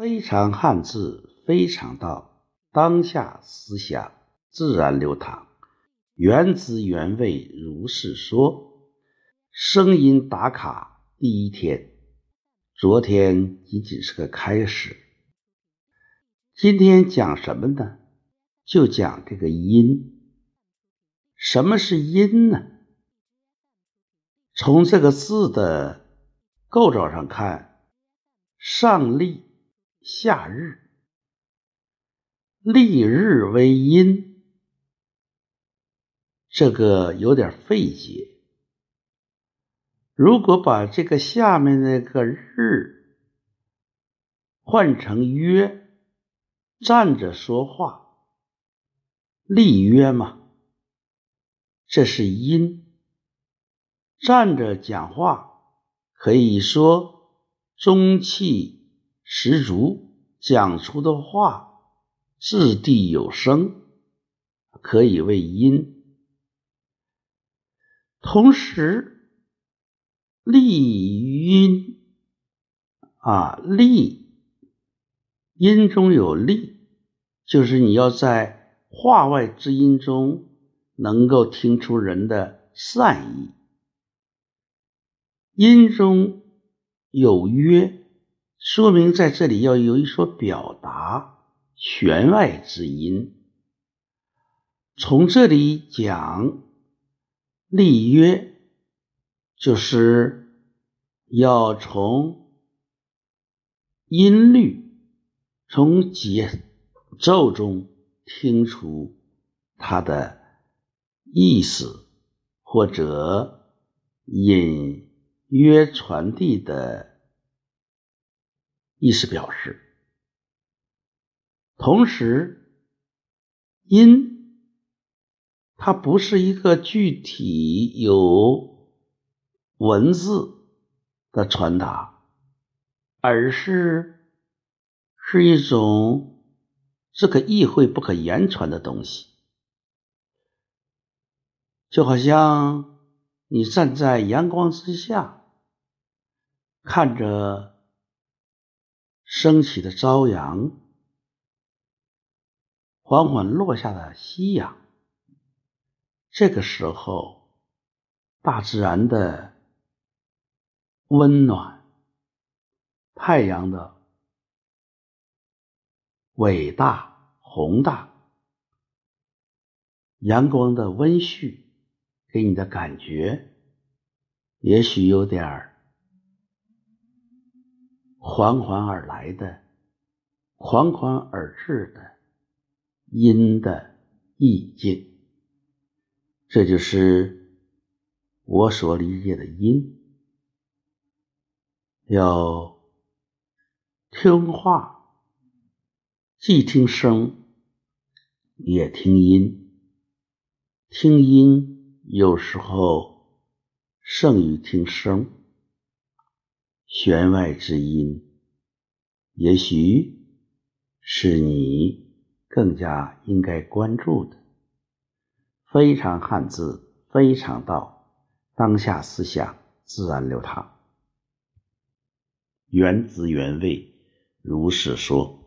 非常汉字，非常道，当下思想自然流淌，原汁原味如是说。声音打卡第一天，昨天仅仅是个开始。今天讲什么呢？就讲这个音。什么是音呢？从这个字的构造上看，上立。夏日，立日为阴，这个有点费解。如果把这个下面那个日换成约，站着说话，立约嘛，这是阴。站着讲话，可以说中气。十足讲出的话，掷地有声，可以为音。同时，利音啊，利音中有利，就是你要在话外之音中能够听出人的善意。音中有约。说明在这里要有一所表达，弦外之音。从这里讲立约，就是要从音律、从节奏中听出它的意思，或者隐约传递的。意思表示，同时，音它不是一个具体有文字的传达，而是是一种是可意会不可言传的东西，就好像你站在阳光之下，看着。升起的朝阳，缓缓落下的夕阳。这个时候，大自然的温暖，太阳的伟大宏大，阳光的温煦，给你的感觉，也许有点儿。缓缓而来的，缓缓而至的阴的意境，这就是我所理解的阴。要听话，既听声，也听音。听音有时候胜于听声。弦外之音，也许是你更加应该关注的。非常汉字，非常道，当下思想自然流淌，原汁原味，如是说。